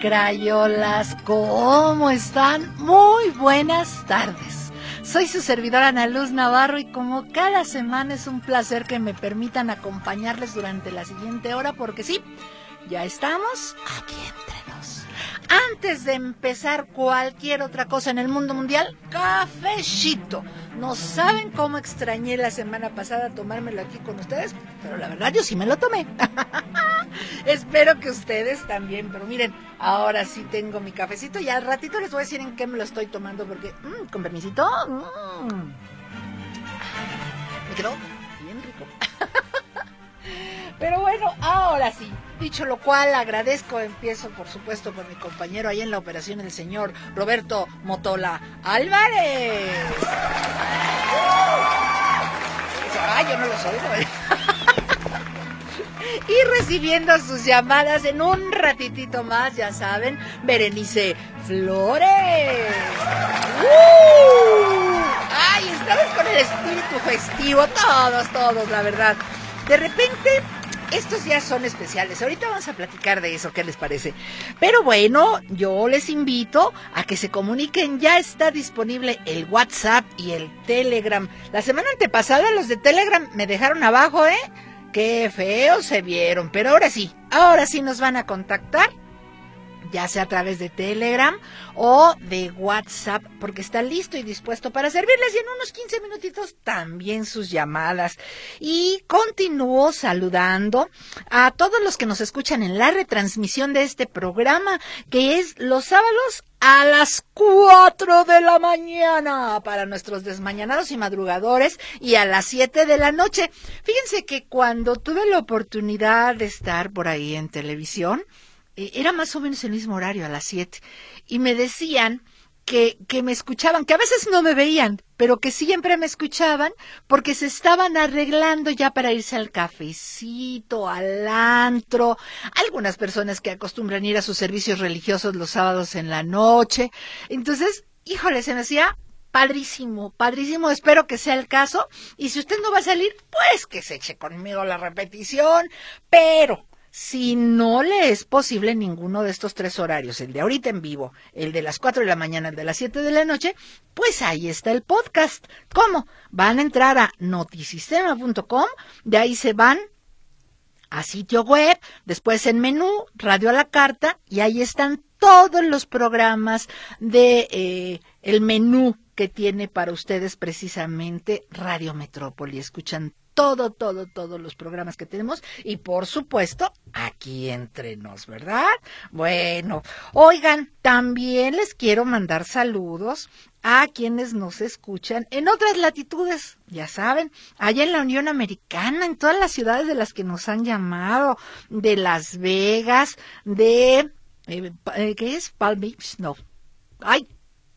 Crayolas, ¿cómo están? Muy buenas tardes. Soy su servidora Ana Luz Navarro y como cada semana es un placer que me permitan acompañarles durante la siguiente hora porque sí, ya estamos aquí entre nos. Antes de empezar cualquier otra cosa en el mundo mundial, cafecito. No saben cómo extrañé la semana pasada tomármelo aquí con ustedes, pero la verdad yo sí me lo tomé. Espero que ustedes también, pero miren, ahora sí tengo mi cafecito y al ratito les voy a decir en qué me lo estoy tomando porque, mmm, con permisito, mmm, me quedó bien rico. Pero bueno, ahora sí, dicho lo cual, agradezco, empiezo por supuesto por mi compañero ahí en la operación, el señor Roberto Motola Álvarez. Ay, yo no lo soy, y recibiendo sus llamadas en un ratitito más, ya saben, Berenice Flores. ¡Uh! Ay, estamos con el espíritu festivo, todos, todos, la verdad. De repente estos días son especiales. Ahorita vamos a platicar de eso, ¿qué les parece? Pero bueno, yo les invito a que se comuniquen. Ya está disponible el WhatsApp y el Telegram. La semana antepasada los de Telegram me dejaron abajo, ¿eh? Qué feos se vieron. Pero ahora sí, ahora sí nos van a contactar ya sea a través de Telegram o de WhatsApp, porque está listo y dispuesto para servirles y en unos 15 minutitos también sus llamadas. Y continúo saludando a todos los que nos escuchan en la retransmisión de este programa, que es los sábados a las 4 de la mañana para nuestros desmañanados y madrugadores y a las 7 de la noche. Fíjense que cuando tuve la oportunidad de estar por ahí en televisión, eh, era más o menos el mismo horario, a las 7, y me decían que, que me escuchaban, que a veces no me veían, pero que siempre me escuchaban porque se estaban arreglando ya para irse al cafecito, al antro, algunas personas que acostumbran ir a sus servicios religiosos los sábados en la noche. Entonces, híjole, se me hacía padrísimo, padrísimo, espero que sea el caso. Y si usted no va a salir, pues que se eche conmigo la repetición, pero si no le es posible ninguno de estos tres horarios, el de ahorita en vivo, el de las 4 de la mañana, el de las 7 de la noche, pues ahí está el podcast. ¿Cómo? Van a entrar a notisistema.com, de ahí se van a sitio web, después en menú, radio a la carta, y ahí están todos los programas de eh, el menú que tiene para ustedes precisamente Radio Metrópoli. Escuchan todo, todo, todos los programas que tenemos y por supuesto aquí entre nos, ¿verdad? Bueno, oigan, también les quiero mandar saludos a quienes nos escuchan en otras latitudes, ya saben, allá en la Unión Americana, en todas las ciudades de las que nos han llamado, de Las Vegas, de... Eh, eh, ¿Qué es? Palm Beach, no. ¡Ay!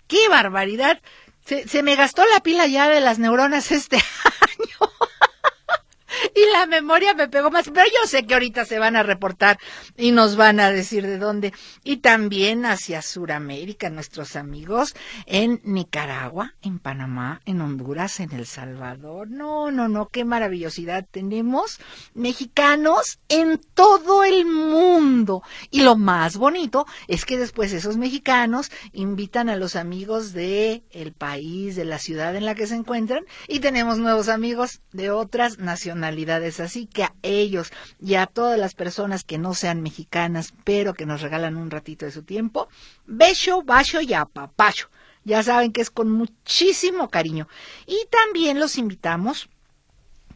¡Qué barbaridad! Se, se me gastó la pila ya de las neuronas este año y la memoria me pegó más, pero yo sé que ahorita se van a reportar y nos van a decir de dónde. Y también hacia Sudamérica, nuestros amigos en Nicaragua, en Panamá, en Honduras, en El Salvador. No, no, no, qué maravillosidad tenemos mexicanos en todo el mundo. Y lo más bonito es que después esos mexicanos invitan a los amigos de el país, de la ciudad en la que se encuentran y tenemos nuevos amigos de otras nacionalidades Así que a ellos y a todas las personas que no sean mexicanas, pero que nos regalan un ratito de su tiempo, beso, bacho y apapacho. Ya saben que es con muchísimo cariño. Y también los invitamos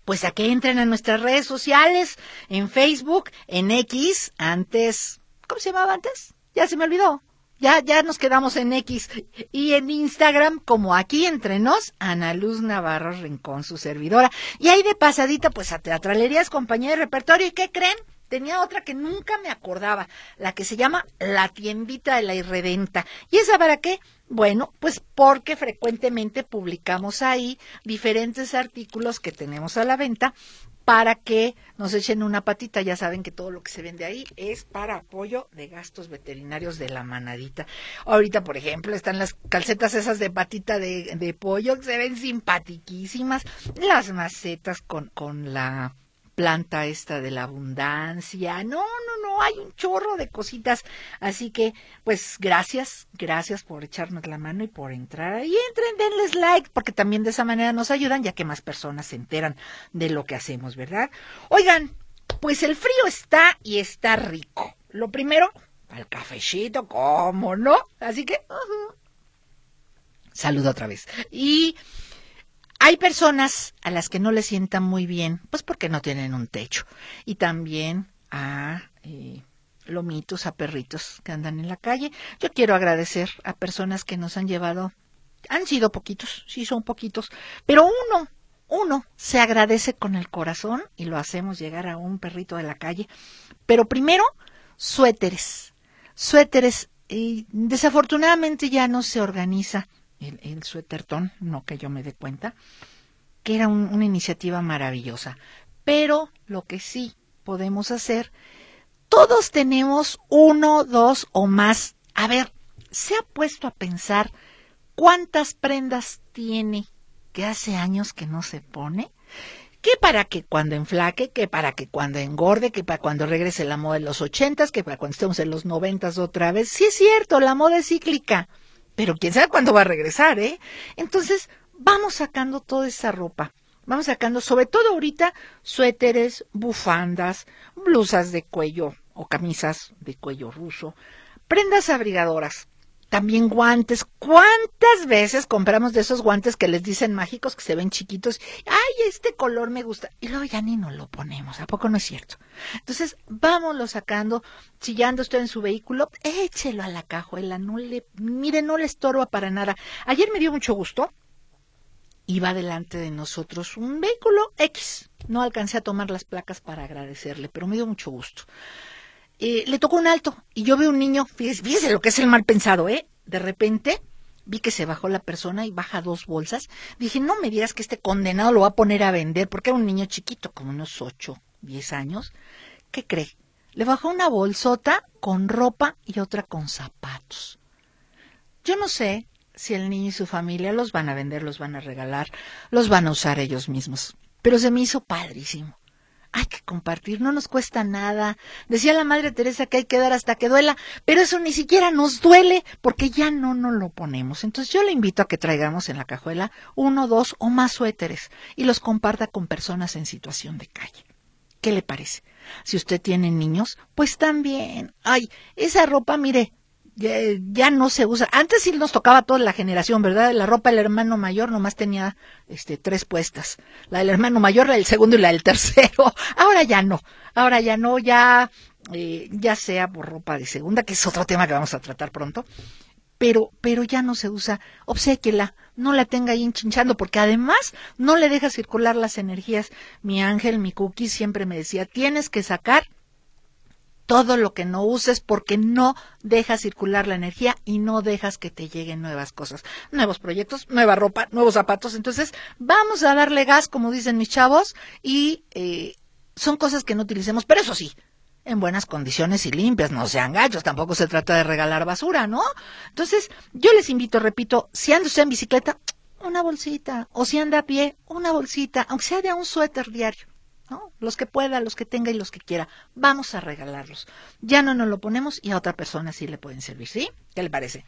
pues a que entren a nuestras redes sociales, en Facebook, en X, antes, ¿cómo se llamaba antes? Ya se me olvidó. Ya, ya nos quedamos en X y en Instagram, como aquí entre nos, Ana Luz Navarro Rincón, su servidora. Y ahí de pasadita, pues a Teatralerías, compañía de repertorio. ¿Y qué creen? tenía otra que nunca me acordaba, la que se llama La tiendita de la irredenta. ¿Y esa para qué? Bueno, pues porque frecuentemente publicamos ahí diferentes artículos que tenemos a la venta para que nos echen una patita. Ya saben que todo lo que se vende ahí es para apoyo de gastos veterinarios de la manadita. Ahorita, por ejemplo, están las calcetas esas de patita de, de pollo que se ven simpatiquísimas, las macetas con, con la planta esta de la abundancia. No, no, no, hay un chorro de cositas. Así que, pues, gracias, gracias por echarnos la mano y por entrar ahí. Entren, denles like, porque también de esa manera nos ayudan, ya que más personas se enteran de lo que hacemos, ¿verdad? Oigan, pues el frío está y está rico. Lo primero, al cafecito, ¿cómo no? Así que, saludo otra vez. Y hay personas a las que no les sientan muy bien, pues porque no tienen un techo. Y también a eh, lomitos, a perritos que andan en la calle. Yo quiero agradecer a personas que nos han llevado, han sido poquitos, sí son poquitos, pero uno, uno se agradece con el corazón y lo hacemos llegar a un perrito de la calle. Pero primero, suéteres. Suéteres. Y desafortunadamente ya no se organiza el, el suétertón, no que yo me dé cuenta, que era una iniciativa maravillosa. Pero lo que sí podemos hacer, todos tenemos uno, dos o más. A ver, ¿se ha puesto a pensar cuántas prendas tiene que hace años que no se pone? que para que cuando enflaque, que para que cuando engorde, que para cuando regrese la moda de los ochentas, que para cuando estemos en los noventas otra vez. Sí es cierto, la moda es cíclica pero quién sabe cuándo va a regresar, ¿eh? Entonces, vamos sacando toda esa ropa. Vamos sacando, sobre todo ahorita, suéteres, bufandas, blusas de cuello o camisas de cuello ruso, prendas abrigadoras, también guantes. ¿Cuántas veces compramos de esos guantes que les dicen mágicos que se ven chiquitos? Ay, este color me gusta. Y luego ya ni nos lo ponemos. ¿A poco no es cierto? Entonces, vámonos sacando. Si ya usted en su vehículo, échelo a la cajuela. No le, mire, no le estorba para nada. Ayer me dio mucho gusto. Iba delante de nosotros un vehículo X. No alcancé a tomar las placas para agradecerle, pero me dio mucho gusto. Eh, le tocó un alto y yo veo un niño, fíjese, lo que es el mal pensado, ¿eh? De repente vi que se bajó la persona y baja dos bolsas. Dije, no me digas que este condenado lo va a poner a vender, porque era un niño chiquito, como unos ocho, diez años. ¿Qué cree? Le bajó una bolsota con ropa y otra con zapatos. Yo no sé si el niño y su familia los van a vender, los van a regalar, los van a usar ellos mismos. Pero se me hizo padrísimo hay que compartir, no nos cuesta nada. Decía la Madre Teresa que hay que dar hasta que duela, pero eso ni siquiera nos duele porque ya no nos lo ponemos. Entonces yo le invito a que traigamos en la cajuela uno, dos o más suéteres y los comparta con personas en situación de calle. ¿Qué le parece? Si usted tiene niños, pues también. Ay, esa ropa, mire, ya, no se usa. Antes sí nos tocaba toda la generación, ¿verdad? La ropa del hermano mayor nomás tenía este tres puestas. La del hermano mayor, la del segundo y la del tercero. Ahora ya no. Ahora ya no, ya eh, ya sea por ropa de segunda, que es otro tema que vamos a tratar pronto. Pero, pero ya no se usa. Obséquela, no la tenga ahí enchinchando, porque además no le deja circular las energías. Mi ángel, mi cookie siempre me decía, tienes que sacar todo lo que no uses porque no dejas circular la energía y no dejas que te lleguen nuevas cosas, nuevos proyectos, nueva ropa, nuevos zapatos. Entonces, vamos a darle gas, como dicen mis chavos, y eh, son cosas que no utilicemos, pero eso sí, en buenas condiciones y limpias, no sean gachos, tampoco se trata de regalar basura, ¿no? Entonces, yo les invito, repito, si anda usted en bicicleta, una bolsita, o si anda a pie, una bolsita, aunque sea de un suéter diario. Los que pueda, los que tenga y los que quiera. Vamos a regalarlos. Ya no nos lo ponemos y a otra persona sí le pueden servir, ¿sí? ¿Qué le parece?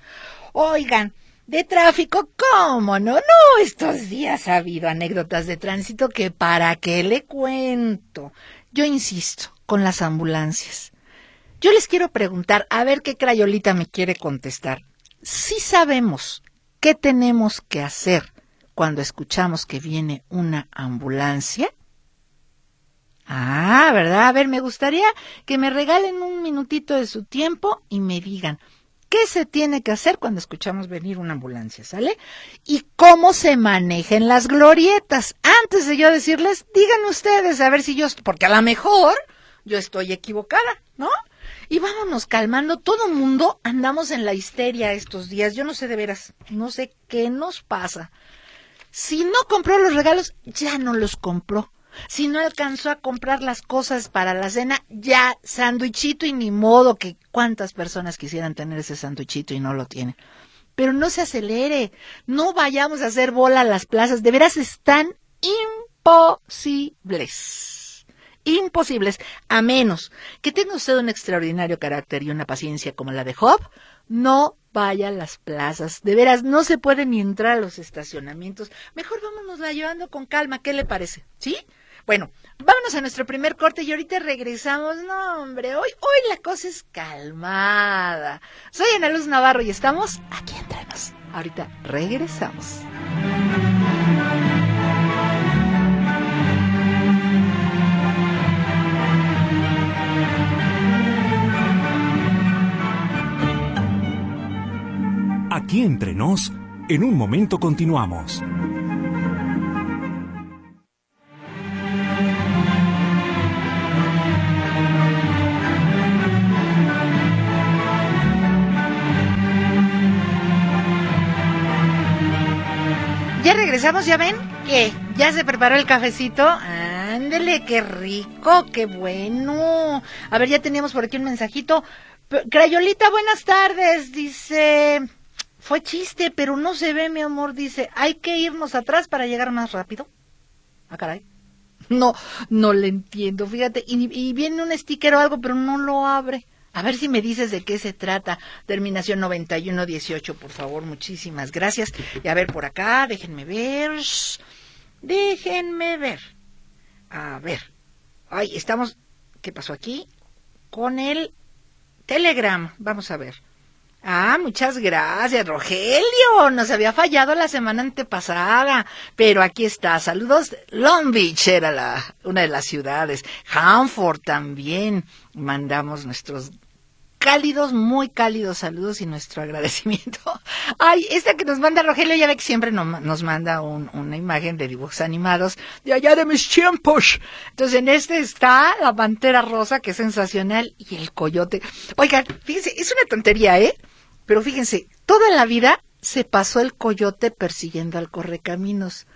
Oigan, de tráfico, ¿cómo no? No, estos días ha habido anécdotas de tránsito que para qué le cuento. Yo insisto, con las ambulancias. Yo les quiero preguntar, a ver qué crayolita me quiere contestar. Si sabemos qué tenemos que hacer cuando escuchamos que viene una ambulancia, Ah, ¿verdad? A ver, me gustaría que me regalen un minutito de su tiempo y me digan, qué se tiene que hacer cuando escuchamos venir una ambulancia, ¿sale? Y cómo se manejan las glorietas. Antes de yo decirles, digan ustedes a ver si yo, porque a lo mejor yo estoy equivocada, ¿no? Y vámonos calmando, todo mundo andamos en la histeria estos días, yo no sé de veras, no sé qué nos pasa. Si no compró los regalos, ya no los compró. Si no alcanzó a comprar las cosas para la cena, ya sándwichito y ni modo que cuántas personas quisieran tener ese sándwichito y no lo tienen. Pero no se acelere, no vayamos a hacer bola a las plazas, de veras están imposibles. Imposibles, a menos que tenga usted un extraordinario carácter y una paciencia como la de Job, no vaya a las plazas. De veras, no se puede ni entrar a los estacionamientos. Mejor vámonos la llevando con calma. ¿Qué le parece? ¿Sí? Bueno, vámonos a nuestro primer corte y ahorita regresamos. No, hombre, hoy, hoy la cosa es calmada. Soy Ana Luz Navarro y estamos aquí entre nos. Ahorita regresamos. Aquí entre nos, en un momento continuamos. Regresamos, ¿ya ven? ¿Qué? ¿Ya se preparó el cafecito? Ándele, qué rico, qué bueno. A ver, ya teníamos por aquí un mensajito. Crayolita, buenas tardes. Dice, fue chiste, pero no se ve, mi amor. Dice, hay que irnos atrás para llegar más rápido. Ah, caray. No, no le entiendo, fíjate. Y, y viene un sticker o algo, pero no lo abre. A ver si me dices de qué se trata. Terminación 9118, por favor. Muchísimas gracias. Y a ver por acá, déjenme ver. Déjenme ver. A ver. Ay, estamos. ¿Qué pasó aquí? Con el Telegram. Vamos a ver. Ah, muchas gracias, Rogelio. Nos había fallado la semana antepasada, pero aquí está. Saludos. Long Beach era la, una de las ciudades. Hanford también. Mandamos nuestros cálidos, muy cálidos saludos y nuestro agradecimiento. Ay, esta que nos manda Rogelio, ya ve que siempre nos manda una imagen de dibujos animados de allá de mis tiempos. Entonces en este está la pantera rosa, que es sensacional, y el coyote. Oigan, fíjense, es una tontería, ¿eh? Pero fíjense, toda la vida se pasó el coyote persiguiendo al correcaminos.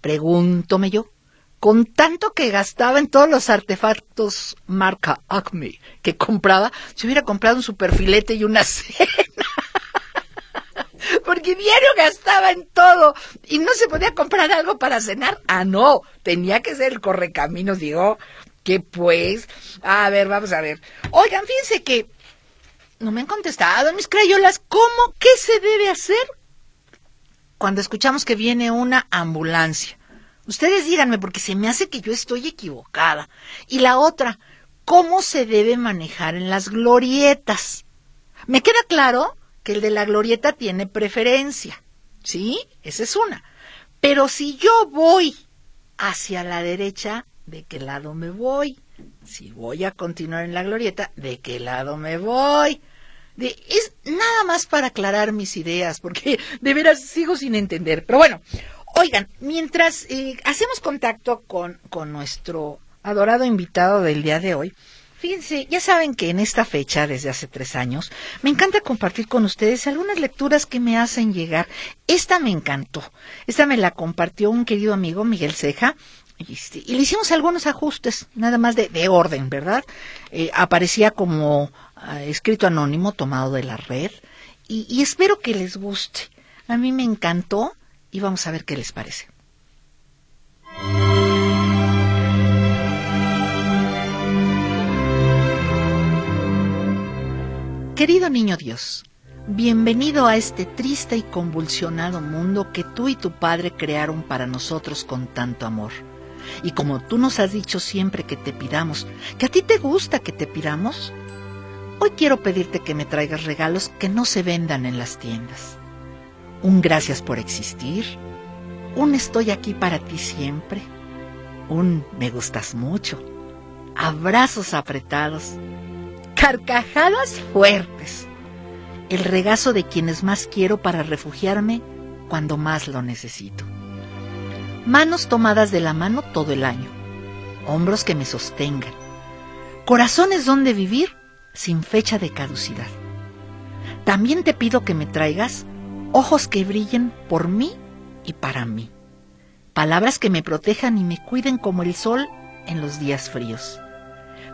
Pregúntome yo, con tanto que gastaba en todos los artefactos marca Acme que compraba, se hubiera comprado un superfilete y una cena. Porque diario gastaba en todo y no se podía comprar algo para cenar. Ah, no, tenía que ser el correcaminos, digo, que pues, a ver, vamos a ver. Oigan, fíjense que no me han contestado mis crayolas, ¿cómo? ¿Qué se debe hacer cuando escuchamos que viene una ambulancia? Ustedes díganme, porque se me hace que yo estoy equivocada. Y la otra, ¿cómo se debe manejar en las glorietas? Me queda claro que el de la glorieta tiene preferencia. ¿Sí? Esa es una. Pero si yo voy hacia la derecha, ¿de qué lado me voy? Si voy a continuar en la glorieta, ¿de qué lado me voy? es nada más para aclarar mis ideas, porque de veras sigo sin entender. Pero bueno, Oigan, mientras eh, hacemos contacto con, con nuestro adorado invitado del día de hoy, Fíjense, ya saben que en esta fecha, desde hace tres años, me encanta compartir con ustedes algunas lecturas que me hacen llegar. Esta me encantó. Esta me la compartió un querido amigo, Miguel Ceja, y, este, le hicimos algunos ajustes, nada más de, de orden, ¿verdad? Eh, aparecía como ah, escrito anónimo, tomado de la red, y, y espero que les guste. A mí me encantó y vamos a ver qué les parece. Querido niño Dios, bienvenido a este triste y convulsionado mundo que tú y tu Padre crearon para nosotros con tanto amor. Y como tú nos has dicho siempre que te pidamos, que a ti te gusta que te pidamos, hoy quiero pedirte que me traigas regalos que no se vendan en las tiendas un gracias por existir, un estoy aquí para ti siempre, un me gustas mucho, abrazos apretados, carcajadas fuertes, el regazo de quienes más quiero para refugiarme cuando más lo necesito. Manos tomadas de la mano todo el año, hombros que me sostengan, corazones donde vivir sin fecha de caducidad. También te pido que me traigas ojos que brillen por mí y para mí, palabras que me protejan y me cuiden como el sol en los días fríos,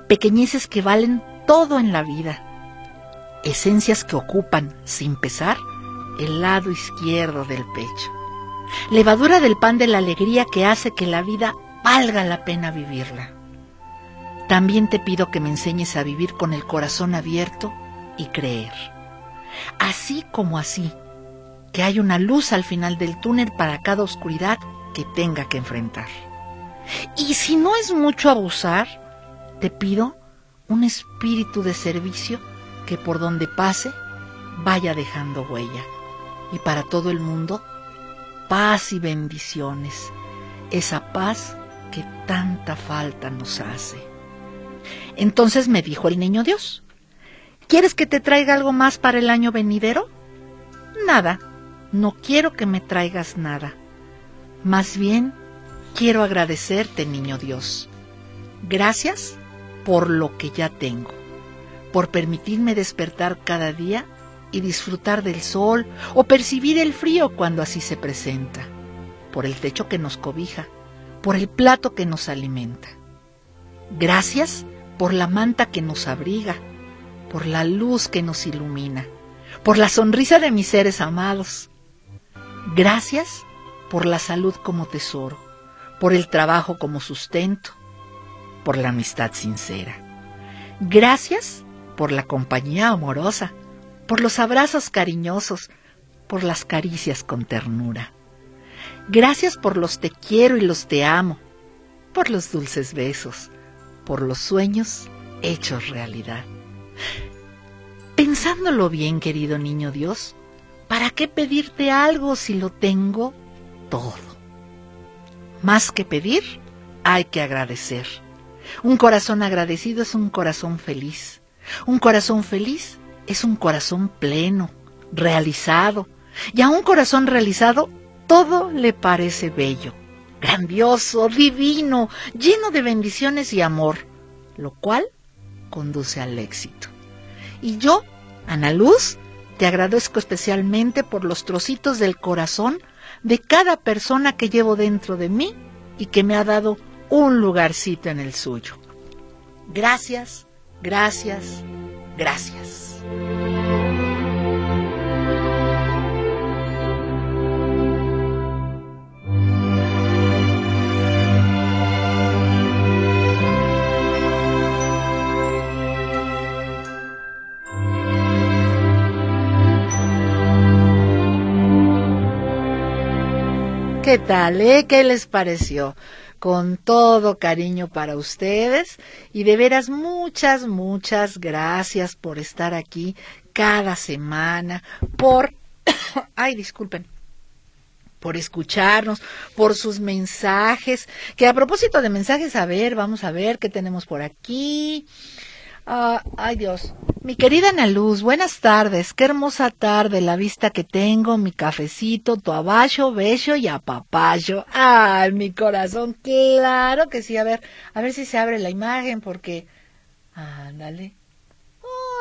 pequeñeces que valen todo en la vida, esencias que ocupan, sin pesar, el lado izquierdo del pecho, levadura del pan de la alegría que hace que la vida valga la pena vivirla. También te pido que me enseñes a vivir con el corazón abierto y creer. Así como así, que hay una luz al final del túnel para cada oscuridad que tenga que enfrentar. Y si no es mucho abusar, te pido un espíritu de servicio que por donde pase vaya dejando huella. Y para todo el mundo, paz y bendiciones, esa paz que tanta falta nos hace. Entonces me dijo el niño Dios, ¿quieres que te traiga algo más para el año venidero? Nada, no quiero que me traigas nada. Más bien, quiero agradecerte, niño Dios. Gracias por lo que ya tengo por permitirme despertar cada día y disfrutar del sol o percibir el frío cuando así se presenta, por el techo que nos cobija, por el plato que nos alimenta. Gracias por la manta que nos abriga, por la luz que nos ilumina, por la sonrisa de mis seres amados. Gracias por la salud como tesoro, por el trabajo como sustento, por la amistad sincera. Gracias por la compañía amorosa, por los abrazos cariñosos, por las caricias con ternura. Gracias por los te quiero y los te amo, por los dulces besos, por los sueños hechos realidad. Pensándolo bien, querido niño Dios, ¿para qué pedirte algo si lo tengo todo? Más que pedir, hay que agradecer. Un corazón agradecido es un corazón feliz. Un corazón feliz es un corazón pleno, realizado. Y a un corazón realizado todo le parece bello, grandioso, divino, lleno de bendiciones y amor, lo cual conduce al éxito. Y yo, Ana Luz, te agradezco especialmente por los trocitos del corazón de cada persona que llevo dentro de mí y que me ha dado un lugarcito en el suyo. Gracias, Gracias, gracias. ¿Qué tal, eh? ¿Qué les pareció? con todo cariño para ustedes y de veras muchas, muchas gracias por estar aquí cada semana, por, ay, disculpen, por escucharnos, por sus mensajes, que a propósito de mensajes, a ver, vamos a ver qué tenemos por aquí. Ah, ay Dios. Mi querida Ana Luz, buenas tardes. Qué hermosa tarde la vista que tengo, mi cafecito, tu abajo, beso y apapayo. Ay, mi corazón, claro que sí. A ver, a ver si se abre la imagen porque... Ándale.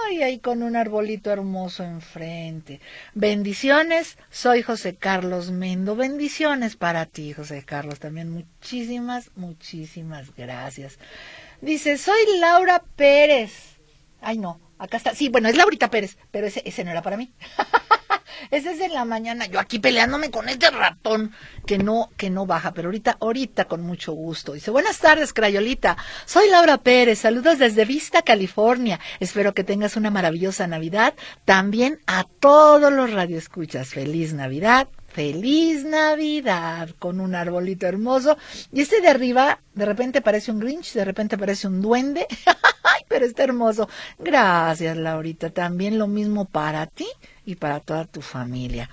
Ay, ahí con un arbolito hermoso enfrente. Bendiciones, soy José Carlos Mendo. Bendiciones para ti, José Carlos. También muchísimas, muchísimas gracias. Dice, soy Laura Pérez. Ay, no, acá está. Sí, bueno, es Laurita Pérez, pero ese, ese no era para mí. ese es en la mañana. Yo aquí peleándome con este ratón que no, que no baja, pero ahorita, ahorita con mucho gusto. Dice, buenas tardes, Crayolita. Soy Laura Pérez. Saludos desde Vista, California. Espero que tengas una maravillosa Navidad. También a todos los radioescuchas. Feliz Navidad feliz Navidad con un arbolito hermoso. Y este de arriba de repente parece un Grinch, de repente parece un duende. Ay, pero está hermoso. Gracias, Laurita. También lo mismo para ti y para toda tu familia.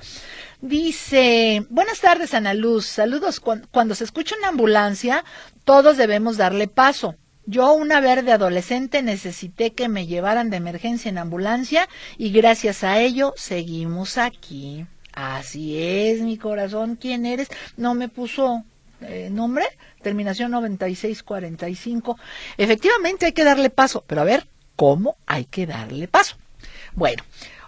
Dice, buenas tardes, Ana Luz. Saludos. Cuando, se escucha una ambulancia, todos debemos darle paso. Yo, una verde adolescente, necesité que me llevaran de emergencia en ambulancia y gracias a ello seguimos aquí. Así es, mi corazón. ¿Quién eres? No me puso eh, nombre, terminación 9645. Efectivamente hay que darle paso, pero a ver, ¿cómo hay que darle paso? Bueno,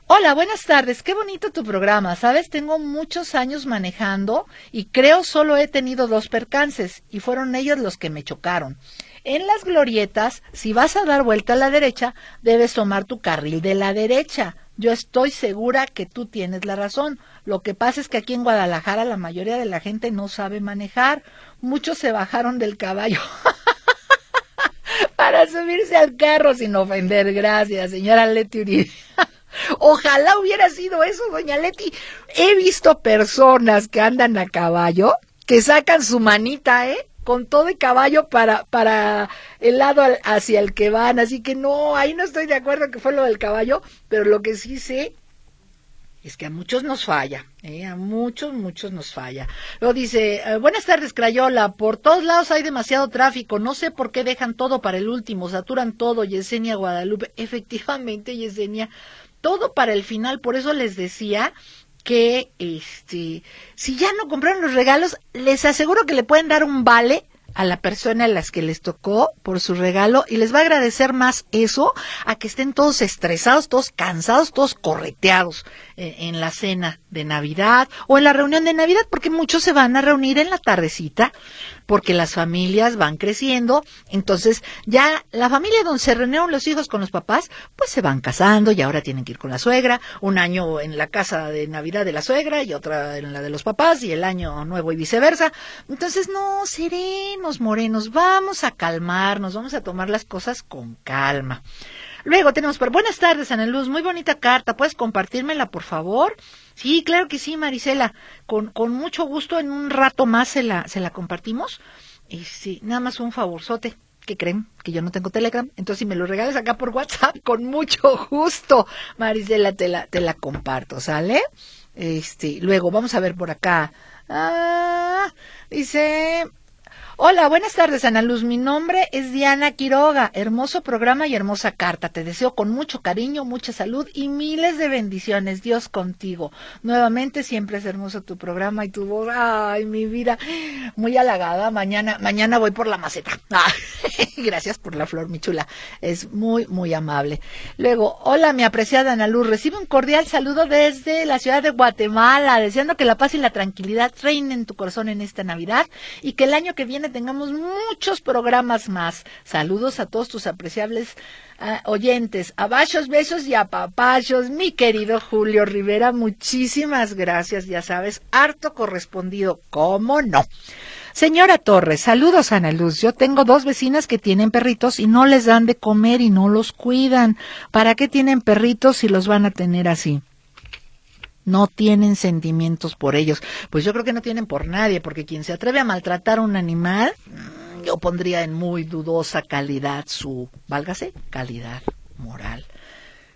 Hola, buenas tardes. Qué bonito tu programa. Sabes, tengo muchos años manejando y creo solo he tenido dos percances y fueron ellos los que me chocaron. En las glorietas, si vas a dar vuelta a la derecha, debes tomar tu carril de la derecha. Yo estoy segura que tú tienes la razón. Lo que pasa es que aquí en Guadalajara la mayoría de la gente no sabe manejar. Muchos se bajaron del caballo. para subirse al carro sin ofender. Gracias, señora Leti Uribe. Ojalá hubiera sido eso, doña Leti. He visto personas que andan a caballo, que sacan su manita, ¿eh? Con todo el caballo para, para el lado hacia el que van. Así que no, ahí no estoy de acuerdo que fue lo del caballo, pero lo que sí sé es que a muchos nos falla, ¿eh? a muchos, muchos nos falla. Luego dice, eh, buenas tardes, Crayola, por todos lados hay demasiado tráfico, no sé por qué dejan todo para el último, saturan todo, Yesenia Guadalupe, efectivamente, Yesenia, todo para el final, por eso les decía que este si ya no compraron los regalos, les aseguro que le pueden dar un vale a la persona a las que les tocó por su regalo y les va a agradecer más eso a que estén todos estresados, todos cansados, todos correteados eh, en la cena de Navidad o en la reunión de Navidad, porque muchos se van a reunir en la tardecita porque las familias van creciendo, entonces ya la familia donde se reunieron los hijos con los papás, pues se van casando y ahora tienen que ir con la suegra, un año en la casa de Navidad de la suegra y otra en la de los papás y el año nuevo y viceversa. Entonces, no, serenos, morenos, vamos a calmarnos, vamos a tomar las cosas con calma. Luego tenemos por buenas tardes, Ana Luz, muy bonita carta, ¿puedes compartírmela, por favor? Sí, claro que sí, Marisela. Con, con mucho gusto, en un rato más se la, se la compartimos. Y sí, nada más un favorzote. ¿Qué creen? Que yo no tengo Telegram. Entonces, si me lo regales acá por WhatsApp, con mucho gusto, Marisela, te la, te la comparto, ¿sale? Este, luego, vamos a ver por acá. Ah, dice, Hola, buenas tardes, Ana Luz. Mi nombre es Diana Quiroga. Hermoso programa y hermosa carta. Te deseo con mucho cariño, mucha salud y miles de bendiciones. Dios contigo. Nuevamente, siempre es hermoso tu programa y tu voz. Ay, mi vida. Muy halagada. Mañana, mañana voy por la maceta. gracias por la flor, mi chula. Es muy, muy amable. Luego, hola, mi apreciada Ana Luz. Recibe un cordial saludo desde la ciudad de Guatemala, deseando que la paz y la tranquilidad reinen en tu corazón en esta Navidad y que el año que viene tengamos muchos programas más. Saludos a todos tus apreciables uh, oyentes. Abachos, besos y apapachos, mi querido Julio Rivera. Muchísimas gracias, ya sabes, harto correspondido, ¿cómo no? Señora Torres, saludos Ana Luz. Yo tengo dos vecinas que tienen perritos y no les dan de comer y no los cuidan. ¿Para qué tienen perritos si los van a tener así? No tienen sentimientos por ellos. Pues yo creo que no tienen por nadie, porque quien se atreve a maltratar a un animal, mm, yo pondría en muy dudosa calidad su, válgase, calidad moral.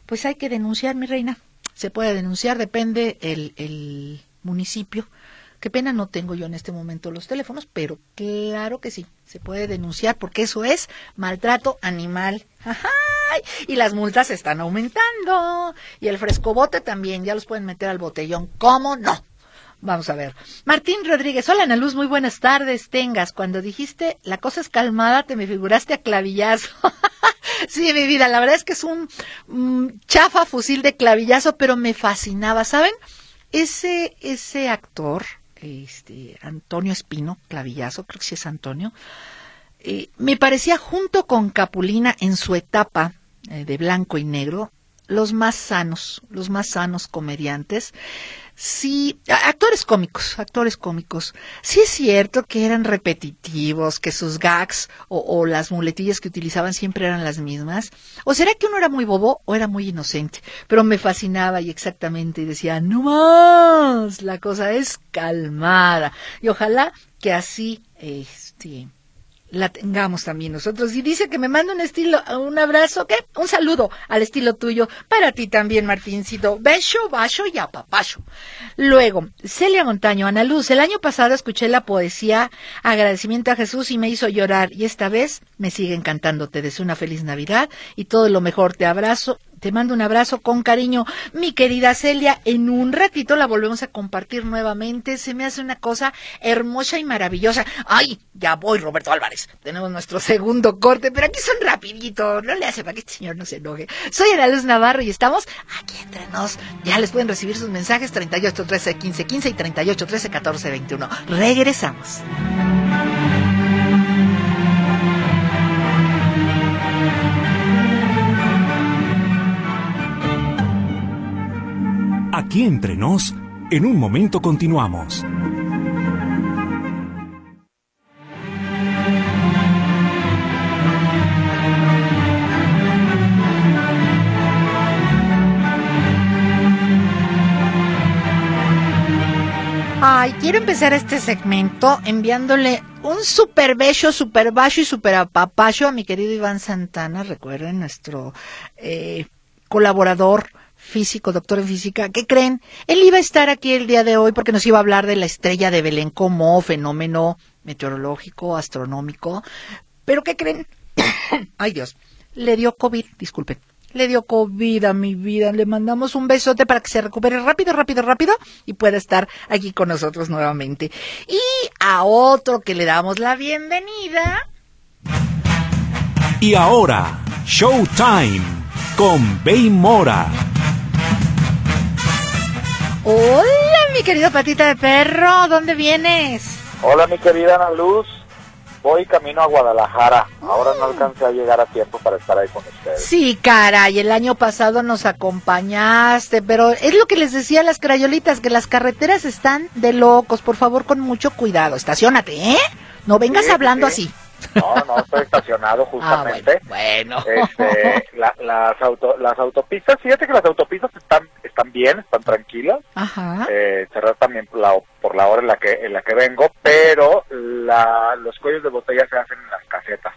Pues hay que denunciar, mi reina. Se puede denunciar, depende el, el municipio. Qué pena no tengo yo en este momento los teléfonos, pero claro que sí, se puede denunciar porque eso es maltrato animal. Ajá, y las multas están aumentando. Y el frescobote también, ya los pueden meter al botellón. ¿Cómo no? Vamos a ver. Martín Rodríguez, hola Ana Luz, muy buenas tardes. Tengas, cuando dijiste la cosa es calmada, te me figuraste a clavillazo. sí, mi vida, la verdad es que es un chafa fusil de clavillazo, pero me fascinaba, ¿saben? Ese, ese actor, este, Antonio Espino, clavillazo, creo que sí es Antonio, eh, me parecía junto con Capulina en su etapa eh, de blanco y negro, los más sanos, los más sanos comediantes. Sí, actores cómicos, actores cómicos. Sí es cierto que eran repetitivos, que sus gags o, las muletillas que utilizaban siempre eran las mismas. ¿O será que uno era muy bobo o era muy inocente? Pero me fascinaba y exactamente decía, no más, la cosa es calmada. Y ojalá que así, este, la tengamos también nosotros. Y dice que me manda un estilo, un abrazo, ¿qué? Un saludo al estilo tuyo. Para ti también, Martincito. Beso, bacho y apapacho. Luego, Celia Montaño, Ana Luz, el año pasado escuché la poesía Agradecimiento a Jesús y me hizo llorar. Y esta vez me sigue encantando. Te deseo una feliz Navidad y todo lo mejor. Te abrazo te mando un abrazo con cariño, mi querida Celia. En un ratito la volvemos a compartir nuevamente. Se me hace una cosa hermosa y maravillosa. Ay, ya voy, Roberto Álvarez. Tenemos nuestro segundo corte, pero aquí son rapiditos. No le hace para que este señor no se enoje. Soy Ana Luz Navarro y estamos aquí entre nos. Ya les pueden recibir sus mensajes 38 13 15 15 y 38 13 14 21. Regresamos. Aquí entre nos, en un momento continuamos. Ay, quiero empezar este segmento enviándole un super beso, super bajo y super apapacho a mi querido Iván Santana. Recuerden, nuestro eh, colaborador físico, doctor en física, ¿qué creen? Él iba a estar aquí el día de hoy porque nos iba a hablar de la estrella de Belén como fenómeno meteorológico, astronómico. Pero ¿qué creen? Ay Dios, le dio COVID, disculpen. Le dio COVID a mi vida. Le mandamos un besote para que se recupere rápido, rápido, rápido y pueda estar aquí con nosotros nuevamente. Y a otro que le damos la bienvenida. Y ahora, Showtime con Bey Mora. Hola, mi querido patita de perro, ¿dónde vienes? Hola, mi querida Ana Luz. Voy camino a Guadalajara. Ahora no alcancé a llegar a tiempo para estar ahí con ustedes. Sí, caray, el año pasado nos acompañaste, pero es lo que les decía a las crayolitas, que las carreteras están de locos. Por favor, con mucho cuidado. Estaciónate, ¿eh? No vengas Sí, hablando sí. así. No, no, estoy estacionado Ah, justamente. bueno. Este, la- las, auto, las autopistas, fíjate que las autopistas están están bien, están tranquilas. Ajá. Eh, cerrar también por la, por la hora en la que en la que vengo, pero la, los cuellos de botella se hacen en las casetas.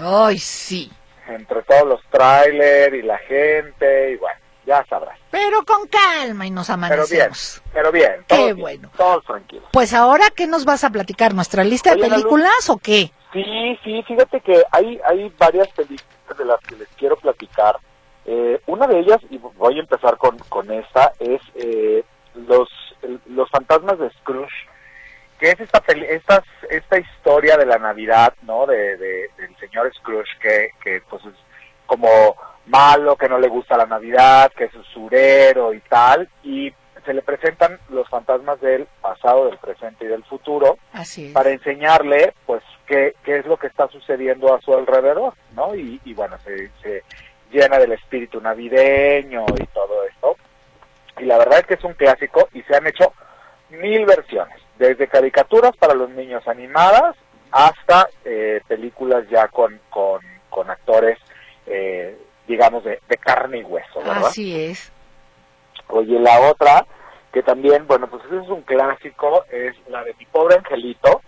Ay, sí. Entre todos los trailers y la gente, y bueno, ya sabrás. Pero con calma y nos Pero bien, amanecemos. pero bien. Qué bien, bueno. Todos tranquilos. Pues ahora, ¿qué nos vas a platicar? ¿Nuestra lista de Oye, Luz. películas o qué? Sí, sí, fíjate que hay, hay varias películas de las que les quiero platicar. Eh, una de ellas, y voy a empezar con, con esta, es eh, los, el- los fantasmas de Scrooge, que es esta, peli- estas, esta historia de la Navidad, ¿no? De, de- del señor Scrooge, que, que pues es como malo, que no le gusta la Navidad, que es usurero y tal, y se le presentan los fantasmas del pasado, del presente y del futuro, Así para enseñarle pues qué, qué es lo que está sucediendo a su alrededor, ¿no? Y, y bueno, se, se llena del espíritu navideño y todo esto. Y la verdad es que es un clásico y se han hecho mil versiones, desde caricaturas para los niños animadas hasta eh, películas ya con, con, con actores, eh, digamos, de, de carne y hueso, ¿verdad? Así es. Oye, la otra, que también, bueno, pues ese es un clásico, es la de mi pobre angelito,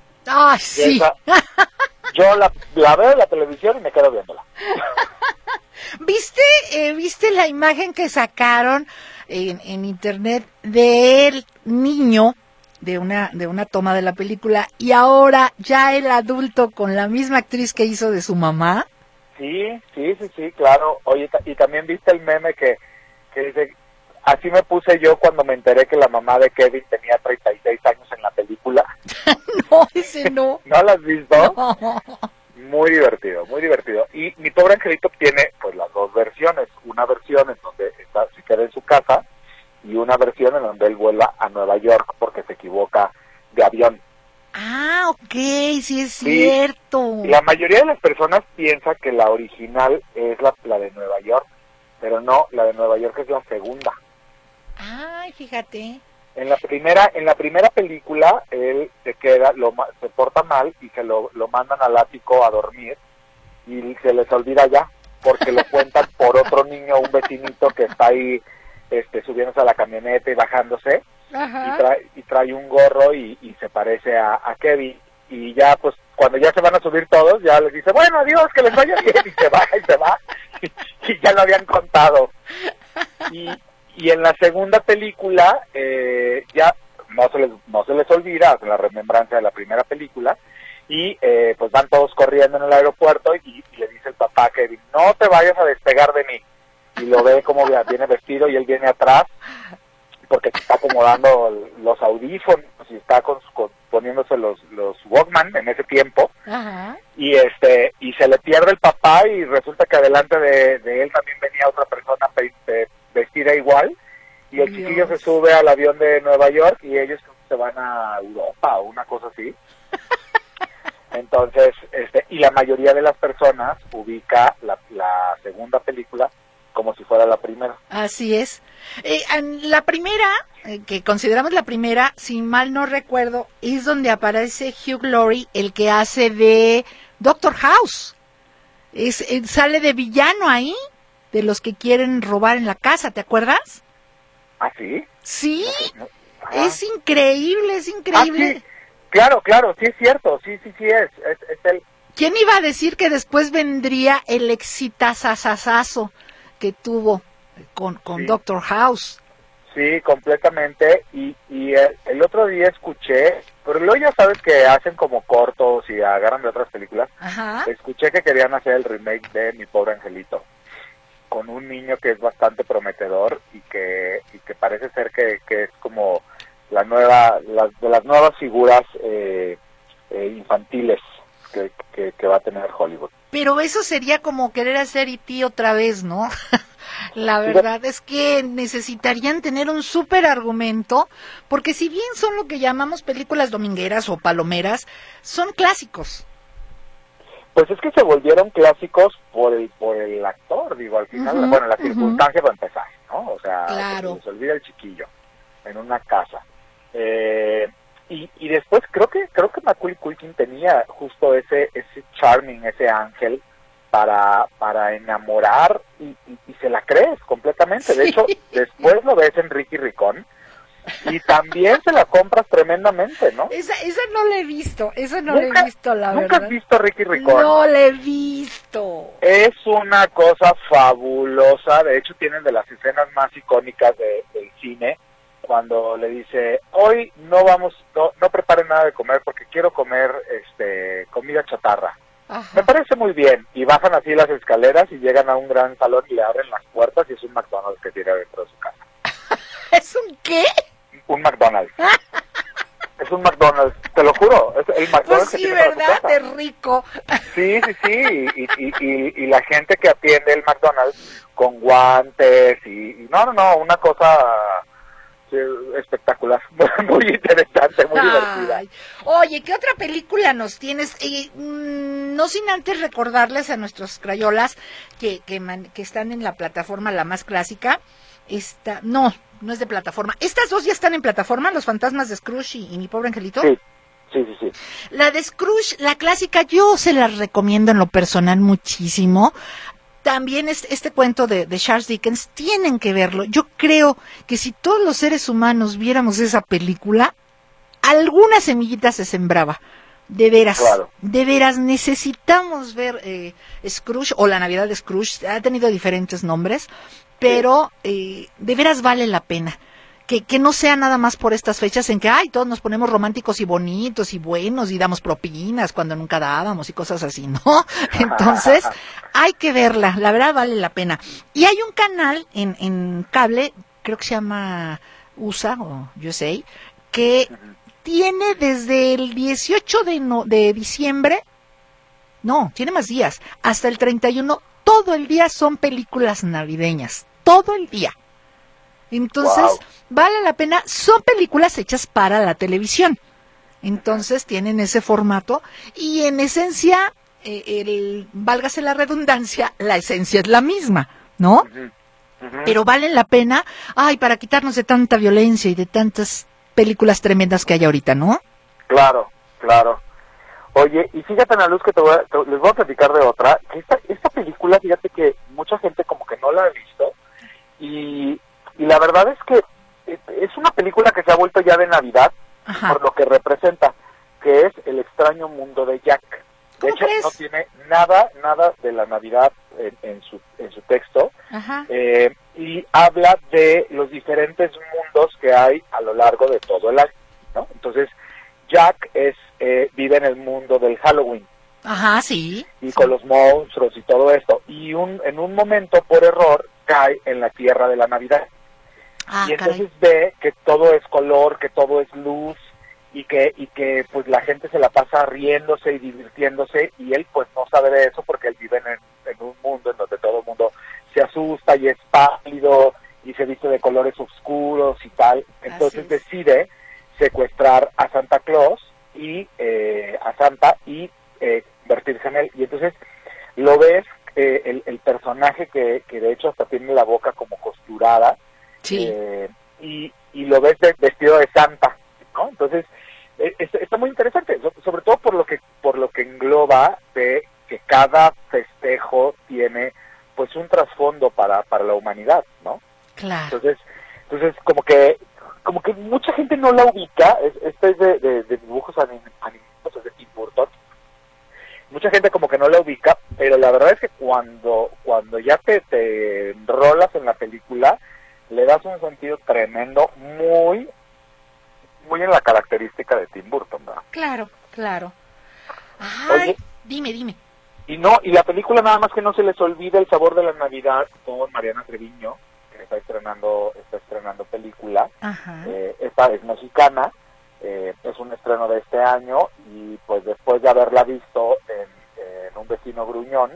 Que sí. esa- yo la, la veo en la televisión y me quedo viéndola. ¿Viste, eh, ¿Viste la imagen que sacaron en, en internet del niño de una, de una toma de la película y ahora ya el adulto con la misma actriz que hizo de su mamá? Sí, sí, sí, sí, claro. Oye, y también viste el meme que, que dice, así me puse yo cuando me enteré que la mamá de Kevin tenía 36 años en la película. No, ese no. ¿No la has visto? No. Muy divertido, muy divertido. Y mi pobre angelito tiene pues las dos versiones. Una versión en donde está, se queda en su casa y una versión en donde él vuela a Nueva York porque se equivoca de avión. Ah, ok, sí es Sí. cierto. La mayoría de las personas piensa que la original es la, la de Nueva York, pero no, la de Nueva York es la segunda. Ay, fíjate. En la primera, en la primera película él se queda, lo, se porta mal y se lo, lo mandan al ático a dormir y se les olvida ya porque lo cuentan por otro niño, un vecinito que está ahí, este, subiéndose a la camioneta y bajándose y trae, y trae un gorro y, y se parece a, a Kevin y ya pues cuando ya se van a subir todos, ya les dice, bueno, adiós, que les vaya bien, y se va, y se va, y, ya lo habían contado. Y, y en la segunda película, eh, ya no se les, no se les olvida la remembranza de la primera película, y eh, pues van todos corriendo en el aeropuerto y, le dice el papá a Kevin, no te vayas a despegar de mí. Y lo ve como viene vestido y él viene atrás porque está acomodando los audífonos y está con, poniéndose los, los Walkman en ese tiempo y este y se le pierde el papá y resulta que adelante de, él también venía otra persona vestida igual y el chiquillo se sube al avión de Nueva York y ellos se van a Europa o una cosa así entonces este y la mayoría de las personas ubica la, la segunda película como si fuera la primera. Así es. Eh, la primera, eh, que consideramos la primera, si mal no recuerdo, es donde aparece Hugh Laurie, el que hace de Doctor House. Es, eh, sale de villano ahí, de los que quieren robar en la casa, ¿te acuerdas? ¿Ah, sí? Sí, es increíble, es increíble. Ah, claro, claro, sí es cierto, sí, sí, sí es, es, el... ¿Quién iba a decir que después vendría el exitazazazazo que tuvo con, con Doctor House. Sí, completamente. Y, y el, otro día escuché, pero luego ya sabes que hacen como cortos y agarran de otras películas. Escuché que querían hacer el remake de Mi Pobre Angelito con un niño que es bastante prometedor y que, y que parece ser que, que es como la nueva, de las nuevas figuras eh, eh, infantiles que, que, va a tener Hollywood. Pero eso sería como querer hacer E.T. otra vez, ¿no? La verdad es que necesitarían tener un súper argumento, porque si bien son lo que llamamos películas domingueras o palomeras, son clásicos. Pues es que se volvieron clásicos por el, por el actor, digo, al final, bueno, la circunstancia para empezar, ¿no? O sea, se olvida el chiquillo en una casa. Eh, y, y después creo que creo que Macaulay Culkin tenía justo ese ese charming, ese ángel para para enamorar y, y, se la crees completamente. De hecho, después lo ves en Ricky Ricón y también se la compras tremendamente, ¿no? Esa, esa no la he visto, esa no la he visto, la ¿Nunca has visto Ricky Ricón? No la he visto. Es una cosa fabulosa, de hecho tienen de las escenas más icónicas del cine cuando le dice, hoy no vamos, no, no preparen nada de comer porque quiero comer este comida chatarra. Me parece muy bien. Y bajan así las escaleras y llegan a un gran salón y le abren las puertas y es un McDonald's que tiene dentro de su casa. ¿Es un qué? Un McDonald's. es un McDonald's, te lo juro. Es el McDonald's pues sí, ¿verdad? Es rico. Sí, sí, sí. Y, y, y, la gente que atiende el McDonald's con guantes y no, no, no, una cosa espectacular, muy interesante, muy divertida. Oye, ¿qué otra película nos tienes? Mm, no sin antes recordarles a nuestros crayolas que, que, que están en la plataforma la más clásica. Esta, no, no es de plataforma. Estas dos ya están en plataforma, Los Fantasmas de Scrooge y, Mi Pobre Angelito. Sí. Sí, sí, sí. La de Scrooge, la clásica, yo se la recomiendo en lo personal muchísimo también este, este cuento de, Charles Dickens tienen que verlo. Yo creo que si todos los seres humanos viéramos esa película, alguna semillita se sembraba. De veras, de veras, necesitamos ver eh, Scrooge o la Navidad de Scrooge. Ha tenido diferentes nombres, pero eh, de veras vale la pena que, que no sea nada más por estas fechas en que, ay, todos nos ponemos románticos y bonitos y buenos y damos propinas cuando nunca dábamos y cosas así, ¿no? Entonces, hay que verla, la verdad vale la pena. Y hay un canal en, en cable, creo que se llama USA o USA, que tiene desde el 18 de, no, de diciembre, no, tiene más días, hasta el 31, todo el día son películas navideñas, todo el día. Entonces, vale la pena. Son películas hechas para la televisión. Entonces, tienen ese formato y en esencia, eh, el, válgase la redundancia, la esencia es la misma, ¿no? Pero valen la pena, ay, para quitarnos de tanta violencia y de tantas películas tremendas que hay ahorita, ¿no? Claro, claro. Oye, y fíjate, Ana Luz, que te, voy a, les voy a platicar de otra. esta, esta película, fíjate que mucha gente como que no la ha visto y y la verdad es que es una película que se ha vuelto ya de Navidad por lo que representa, que es El extraño mundo de Jack. nada, nada de la Navidad en, en su, en su texto. Ajá. Eh, y habla de los diferentes mundos que hay a lo largo de todo el año, ¿no? Entonces, Jack es eh, vive en el mundo del Halloween Ajá, sí. y con los monstruos y todo esto. Y un, en un momento, por error, cae en la tierra de la Navidad. Ah, y caray. entonces ve que todo es color, que todo es luz y que y que pues la gente se la pasa riéndose y divirtiéndose y él pues no sabe de eso porque él vive en, en un mundo en donde todo el mundo se asusta y es pálido y se viste de colores oscuros y tal. Entonces es. decide secuestrar a Santa Claus y eh, a Santa y eh, convertirse en él. Y entonces lo ves, eh, el, el personaje que, que de hecho hasta tiene la boca como costurada, Sí. eh, y, y lo ves de- vestido de santa, ¿no? Entonces, eh, es- está muy interesante, so- sobre todo por lo que por lo que engloba de que cada festejo tiene pues un trasfondo para, para la humanidad, ¿no? claro. Entonces, entonces como que como que mucha gente no la ubica, es, este es de, de- de dibujos anim- animados, es de Tim Burton. Mucha gente como que no la ubica, pero la verdad es que cuando cuando ya te, te enrolas en la película, le das un sentido tremendo, muy muy en la característica de Tim Burton, ¿verdad? Claro, claro. Ay, Oye. dime, dime. Y no, y la película nada más que no se les olvida el sabor de la Navidad con Mariana Treviño, que está estrenando, está estrenando película. Ajá. Eh, esta es mexicana, eh, es un estreno de este año y pues después de haberla visto en, en Un vecino gruñón,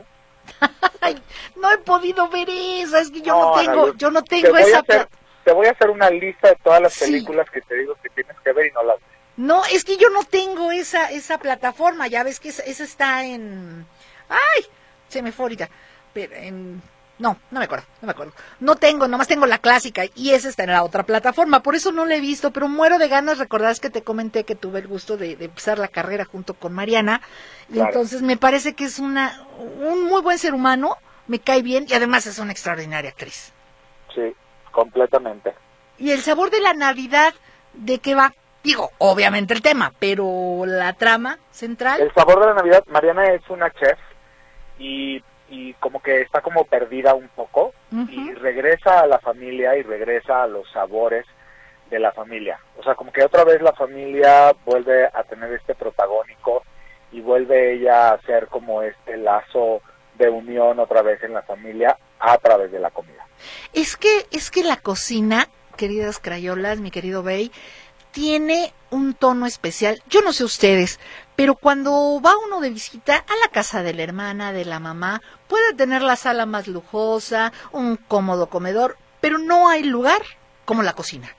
Ay, no he podido ver esa, es que yo no, No, tengo, Ana yo no te tengo esa hacer, te voy a hacer una lista de todas las Sí. películas que te digo que tienes que ver y no las ves. No, es que yo no tengo esa esa plataforma, ya ves que esa, esa está en Ay, se me fue ahorita. Pero en no, no me acuerdo, no me acuerdo. No tengo, nomás tengo la clásica y esa está en la otra plataforma, por eso no la he visto, pero muero de ganas, recordás que te comenté que tuve el gusto de, de empezar la carrera junto con Mariana y Claro. entonces me parece que es una un muy buen ser humano, me cae bien y además es una extraordinaria actriz. Sí, completamente. Y el sabor de la Navidad, ¿de qué va? Digo, obviamente el tema, pero la trama central. El sabor de la Navidad, Mariana es una chef y, y como que está como perdida un poco y regresa a la familia y regresa a los sabores de la familia. O sea, como que otra vez la familia vuelve a tener este protagónico y vuelve ella a hacer como este lazo de unión otra vez en la familia a través de la comida. Es que, es que la cocina, queridas crayolas, mi querido Bey, tiene un tono especial. Yo no sé ustedes, pero cuando va uno de visita a la casa de la hermana, de la mamá, puede tener la sala más lujosa, un cómodo comedor, pero no hay lugar como la cocina.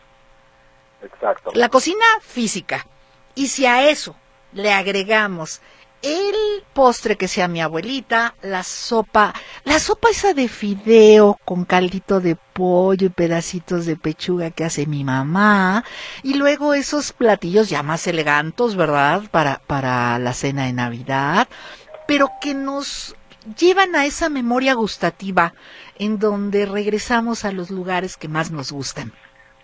Exacto. La cocina física. Y si a eso le agregamos el postre que sea mi abuelita, la sopa, la sopa esa de fideo con caldito de pollo y pedacitos de pechuga que hace mi mamá, y luego esos platillos ya más elegantes, ¿verdad? Para, para la cena de Navidad, pero que nos llevan a esa memoria gustativa en donde regresamos a los lugares que más nos gustan.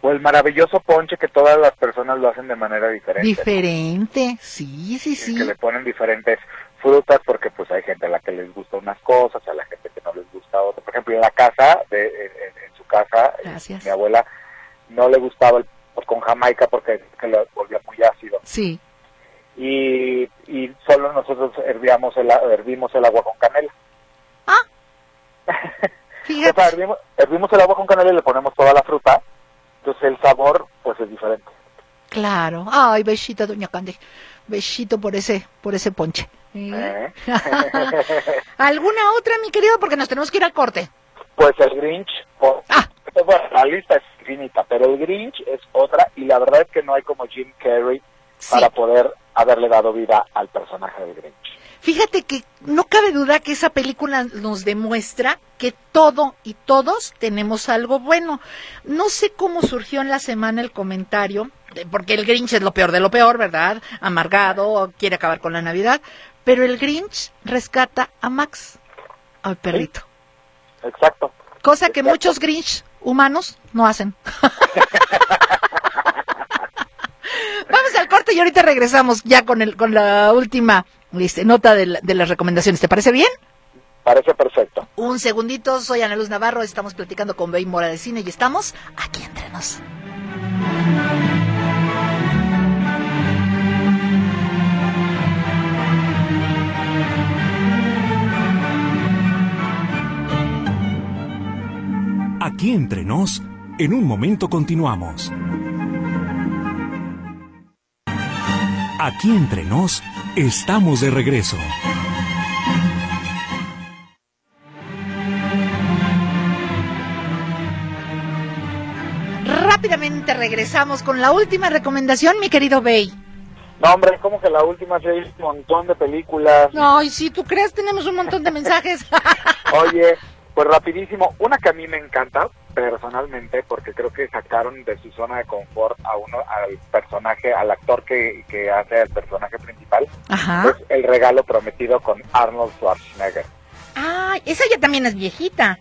O el maravilloso ponche que todas las personas lo hacen de manera diferente. ¿no? Diferente, sí, sí, sí. que le ponen diferentes frutas porque pues hay gente a la que les gusta unas cosas, a la gente que no les gusta otras. Por ejemplo, en la casa, de, en, en su casa, eh, Gracias. mi abuela no le gustaba el pues, con jamaica porque que lo volvía muy ácido. Sí, Y, y solo nosotros hervíamos el, hervimos el agua con canela. O sea, fíjate. hervimos, hervimos el agua con canela y le ponemos toda la fruta. Entonces el sabor pues es diferente. Claro. Ay, besito, doña Cande. Besito por ese, por ese ponche. ¿Eh? ¿eh? ¿Alguna otra, mi querido? Porque nos tenemos que ir al corte. Pues el Grinch, Ah. bueno, la lista es infinita, pero el Grinch es otra y la verdad es que no hay como Jim Carrey Sí. para poder haberle dado vida al personaje del Grinch. Fíjate que no cabe duda que esa película nos demuestra que todo y todos tenemos algo bueno. No sé cómo surgió en la semana el comentario, porque el Grinch es lo peor de lo peor, ¿verdad? Amargado, quiere acabar con la Navidad, pero el Grinch rescata a Max, al perrito. Exacto. Cosa que muchos Grinch humanos no hacen. Vamos al corte corte y ahorita regresamos ya con el con la última este, nota de, de las recomendaciones. ¿Te parece bien? Parece perfecto. Un segundito, soy Ana Luz Navarro, estamos platicando con Bey Mora de Cine y estamos aquí entre nos. Aquí entre nos, en un momento continuamos. Aquí entre nos, estamos de regreso. Rápidamente regresamos con la última recomendación, mi querido Bey. No, hombre, como que la última se un montón de películas. Ay, si tú crees, tenemos un montón de mensajes. Oye, pues rapidísimo, una que a mí me encanta personalmente porque creo que sacaron de su zona de confort a uno al personaje, al actor que, que hace el personaje principal, Ajá. es El regalo prometido con Arnold Schwarzenegger. Ay, esa ya también es viejita.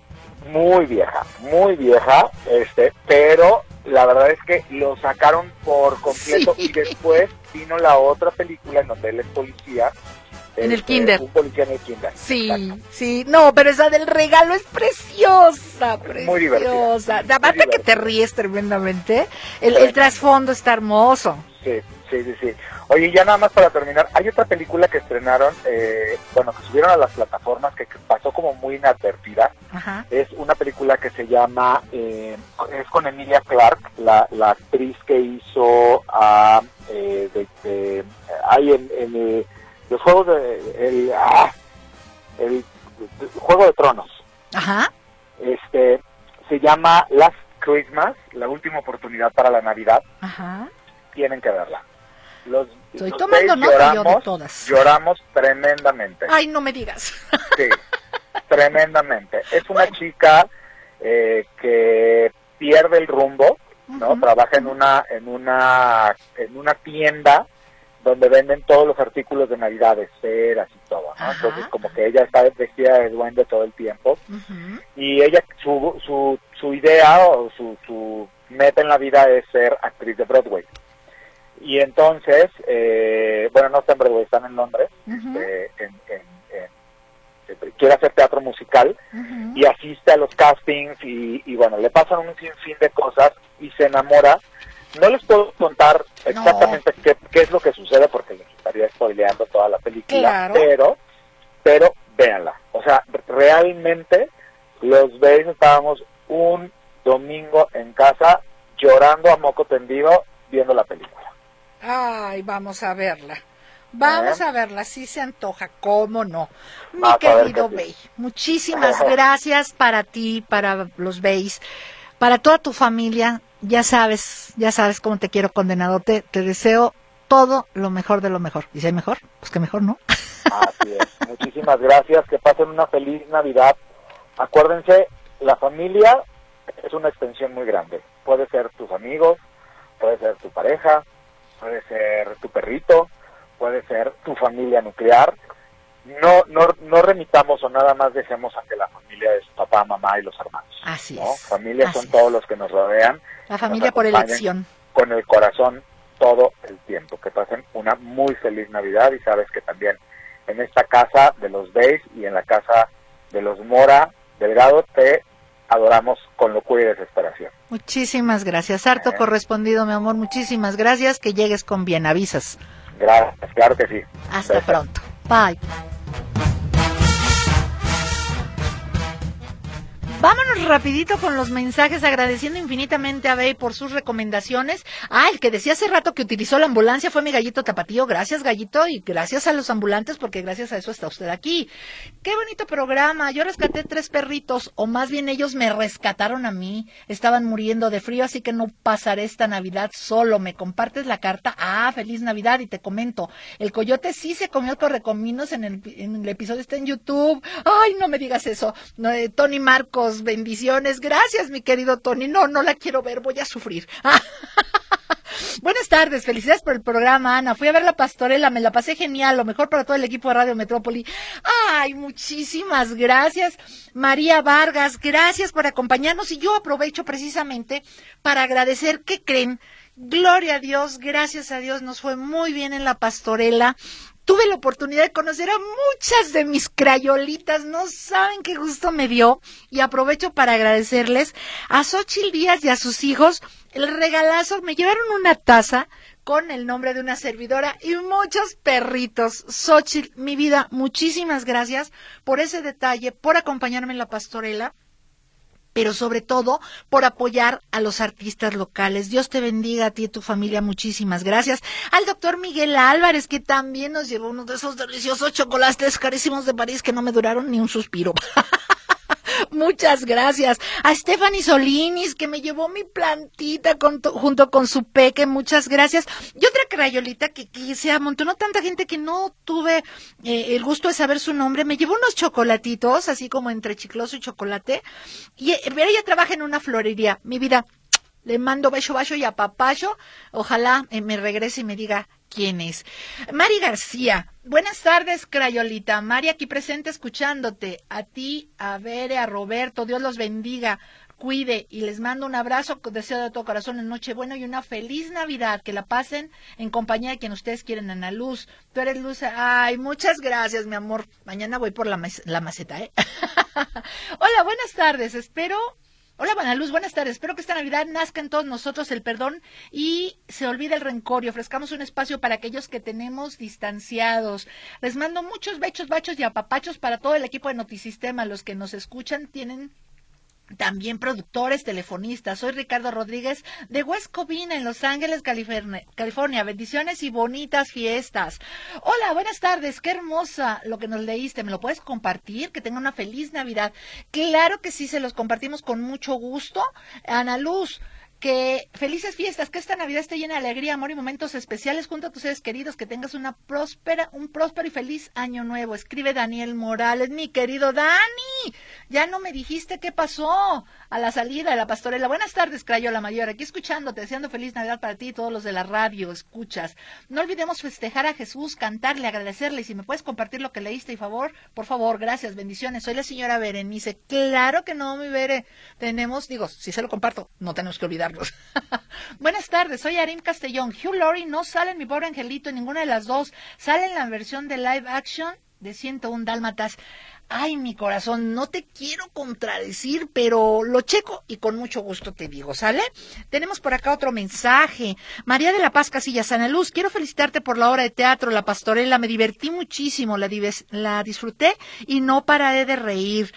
Muy vieja, muy vieja, este, pero la verdad es que lo sacaron por completo Sí. y después vino la otra película en donde él es policía. En el este, kinder. Un policía en el kinder. Sí, exacto. sí. No, pero esa del regalo es preciosa, preciosa. Muy divertida. Aparte que te ríes tremendamente, el, Sí. el trasfondo está hermoso. Sí, sí, sí, sí. Oye, ya nada más para terminar, hay otra película que estrenaron, eh, bueno, que subieron a las plataformas que, que pasó como muy inadvertida. Ajá. Es una película que se llama, eh, es con Emilia Clark, la, la actriz que hizo a, eh, de, de- hay en, en, eh, los juegos de, el, ah, el, Juego de Tronos. Ajá. Este, se llama Last Christmas, la última oportunidad para la Navidad. Ajá. Tienen que verla. Los, Estoy los tomando nota yo de lloramos, todas. Lloramos tremendamente. Ay, no me digas. Sí, tremendamente. Es una chica eh, que pierde el rumbo, ¿no? Trabaja en una en una en una tienda donde venden todos los artículos de Navidad, esferas y todo, ¿no? Ajá. Entonces como que ella está vestida de duende todo el tiempo y ella su su, su idea o su, su meta en la vida es ser actriz de Broadway. Y entonces, eh, bueno, no está en Broadway, están en Londres, eh, en- en- en- quiere hacer teatro musical y asiste a los castings y, y bueno, le pasan un sinfín de cosas y se enamora. No les puedo contar exactamente qué, qué es lo que sucede porque les estaría spoileando toda la película, Claro. pero, pero véanla. O sea, realmente los veis, estábamos un domingo en casa llorando a moco tendido viendo la película. Ay, vamos a verla. Vamos ¿Eh? a verla, sí se antoja, cómo no. Mi Vas querido que sí. Bey, muchísimas gracias para ti, para los Beys, para toda tu familia. Ya sabes, ya sabes cómo te quiero condenadote. Te deseo todo lo mejor de lo mejor. ¿Y si hay mejor? Pues que mejor, ¿no? Así es. Muchísimas gracias. Que pasen una feliz Navidad. Acuérdense, la familia es una extensión muy grande. Puede ser tus amigos, puede ser tu pareja, puede ser tu perrito, puede ser tu familia nuclear. No, no, no remitamos o nada más dejemos a que la familia es papá, mamá y los hermanos. Así ¿no? es. Familia así son es. todos los que nos rodean La familia por elección. con el corazón todo el tiempo. Que pasen una muy feliz Navidad y sabes que también en esta casa de los Beys y en la casa de los Mora Delgado te adoramos con locura y desesperación. Muchísimas gracias. Harto Eh. correspondido, mi amor. Muchísimas gracias. Que llegues con bien. Avisas. Gracias, claro que sí. Hasta pronto. Bye. Thank you. Vámonos rapidito con los mensajes agradeciendo infinitamente a Bey por sus recomendaciones. Ah, el que decía hace rato que utilizó la ambulancia fue mi gallito tapatío. Gracias, gallito, y gracias a los ambulantes porque gracias a eso está usted aquí. Qué bonito programa. Yo rescaté tres perritos, o más bien ellos me rescataron a mí. Estaban muriendo de frío, así que no pasaré esta Navidad solo. ¿Me compartes la carta? Ah, feliz Navidad. Y te comento, el coyote sí se comió correcominos en el, en el episodio, está en YouTube. Ay, no me digas eso. No, eh, Tony Marcos, bendiciones. Gracias, mi querido Tony. No, no la quiero ver, voy a sufrir. Buenas tardes, felicidades por el programa, Ana. Fui a ver la pastorela, me la pasé genial, lo mejor para todo el equipo de Radio Metrópoli. Ay, muchísimas gracias, María Vargas, gracias por acompañarnos y yo aprovecho precisamente para agradecer, ¿qué creen? Gloria a Dios, gracias a Dios, nos fue muy bien en la pastorela. Tuve la oportunidad de conocer a muchas de mis crayolitas, no saben qué gusto me dio. Y aprovecho para agradecerles a Xochil Díaz y a sus hijos el regalazo. Me llevaron una taza con el nombre de una servidora y muchos perritos. Xochitl, mi vida, muchísimas gracias por ese detalle, por acompañarme en la pastorela pero sobre todo por apoyar a los artistas locales. Dios te bendiga a ti y a tu familia. Muchísimas gracias. Al doctor Miguel Álvarez, que también nos llevó uno de esos deliciosos chocolates carísimos de París que no me duraron ni un suspiro. Muchas gracias. A Stephanie Solinis, que me llevó mi plantita junto con su peque. Muchas gracias. Y otra crayolita que, que se amontonó tanta gente que no tuve eh, el gusto de saber su nombre. Me llevó unos chocolatitos, así como entre chicloso y chocolate. Y eh, ella trabaja en una florería. Mi vida, le mando beso, beso y a papayo. Ojalá eh, me regrese y me diga quién es. Mari García, buenas tardes, Crayolita. Mari aquí presente escuchándote. A ti, a Bere, a Roberto, Dios los bendiga, cuide y les mando un abrazo, deseo de todo corazón en Nochebuena y una feliz Navidad. Que la pasen en compañía de quien ustedes quieren, Ana Luz. Tú eres Luz. Ay, muchas gracias, mi amor. Mañana voy por la, la maceta, ¿eh? Hola, buenas tardes. Espero Hola, Ana Luz, buenas tardes. Espero que esta Navidad nazca en todos nosotros el perdón y se olvide el rencor y ofrezcamos un espacio para aquellos que tenemos distanciados. Les mando muchos bechos, bachos y apapachos para todo el equipo de Notisistema. Los que nos escuchan tienen también productores, telefonistas. Soy Ricardo Rodríguez de West Covina, en Los Ángeles, California. Bendiciones y bonitas fiestas. Hola, buenas tardes. Qué hermosa lo que nos leíste. ¿Me lo puedes compartir? Que tenga una feliz Navidad. Claro que sí, se los compartimos con mucho gusto. Ana Luz que felices fiestas, que esta Navidad esté llena de alegría, amor y momentos especiales junto a tus seres queridos, que tengas una próspera, un próspero y feliz año nuevo. Escribe Daniel Morales, mi querido Dani. Ya no me dijiste qué pasó a la salida de la pastorela. Buenas tardes, Crayola Mayor, aquí escuchándote, deseando feliz Navidad para ti y todos los de la radio, escuchas. No olvidemos festejar a Jesús, cantarle, agradecerle, y si me puedes compartir lo que leíste, y favor, por favor, gracias, bendiciones. Soy la señora Berenice. Claro que no, mi Bere. Tenemos, digo, si se lo comparto, no tenemos que olvidar Buenas tardes, soy Arim Castellón. Hugh Laurie no sale en mi pobre angelito en ninguna de las dos. Sale en la versión de live action de 101 Dálmatas. Ay, mi corazón, no te quiero contradecir, pero lo checo y con mucho gusto te digo, ¿sale? Tenemos por acá otro mensaje. María de la Paz Casillas, Sana Luz, quiero felicitarte por la obra de teatro, La Pastorela. Me divertí muchísimo, la, la disfruté y no pararé de reír.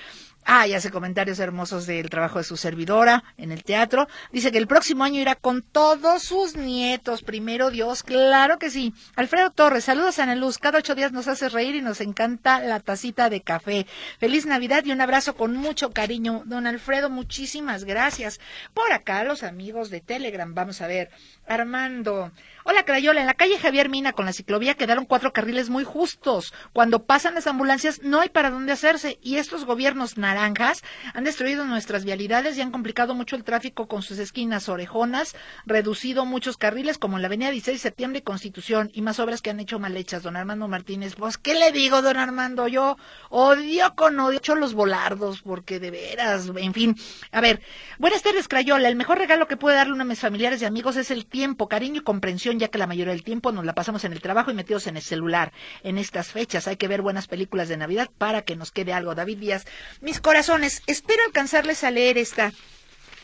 Ah, y hace comentarios hermosos del trabajo de su servidora en el teatro. Dice que el próximo año irá con todos sus nietos. Primero Dios, claro que sí. Alfredo Torres, saludos a Ana Luz. Cada ocho días nos hace reír y nos encanta la tacita de café. Feliz Navidad y un abrazo con mucho cariño. Don Alfredo, muchísimas gracias. Por acá, los amigos de Telegram, vamos a ver. Armando. Hola, Crayola. En la calle Javier Mina con la ciclovía quedaron cuatro carriles muy justos. Cuando pasan las ambulancias no hay para dónde hacerse y estos gobiernos naranjas han destruido nuestras vialidades y han complicado mucho el tráfico con sus esquinas orejonas, reducido muchos carriles como en la avenida 16 de septiembre y Constitución y más obras que han hecho mal hechas. Don Armando Martínez, pues, ¿qué le digo, don Armando? Yo odio con odio los volardos porque de veras, en fin. A ver, buenas tardes, Crayola. El mejor regalo que puede darle uno a mis familiares y amigos es el tiempo, cariño y comprensión, ya que la mayoría del tiempo nos la pasamos en el trabajo y metidos en el celular. En estas fechas hay que ver buenas películas de Navidad para que nos quede algo. David Díaz, mis corazones, espero alcanzarles a leer esta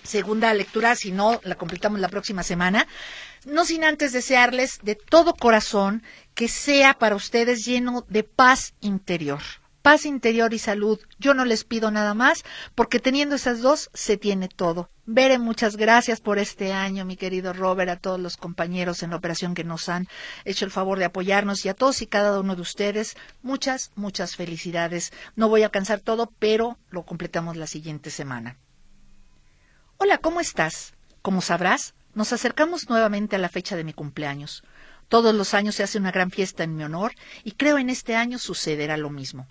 segunda lectura, si no la completamos la próxima semana. No sin antes desearles de todo corazón que sea para ustedes lleno de paz interior paz interior y salud. Yo no les pido nada más, porque teniendo esas dos se tiene todo. Bere, muchas gracias por este año, mi querido Robert, a todos los compañeros en la operación que nos han hecho el favor de apoyarnos y a todos y cada uno de ustedes, muchas, muchas felicidades. No voy a alcanzar todo, pero lo completamos la siguiente semana. Hola, ¿cómo estás? Como sabrás, nos acercamos nuevamente a la fecha de mi cumpleaños. Todos los años se hace una gran fiesta en mi honor y creo en este año sucederá lo mismo.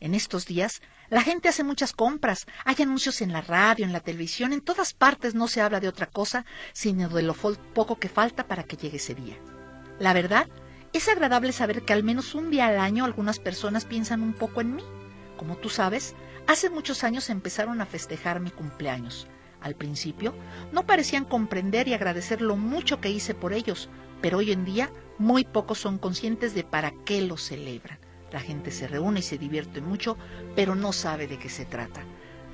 En estos días, la gente hace muchas compras, hay anuncios en la radio, en la televisión, en todas partes no se habla de otra cosa, sino de lo poco que falta para que llegue ese día. La verdad, es agradable saber que al menos un día al año algunas personas piensan un poco en mí. Como tú sabes, hace muchos años empezaron a festejar mi cumpleaños. Al principio, no parecían comprender y agradecer lo mucho que hice por ellos, pero hoy en día muy pocos son conscientes de para qué lo celebran. La gente se reúne y se divierte mucho, pero no sabe de qué se trata.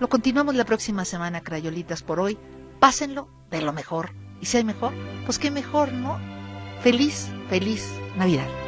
Lo continuamos la próxima semana, Crayolitas, por hoy. Pásenlo de lo mejor. Y si hay mejor, pues qué mejor, ¿no? Feliz, feliz Navidad.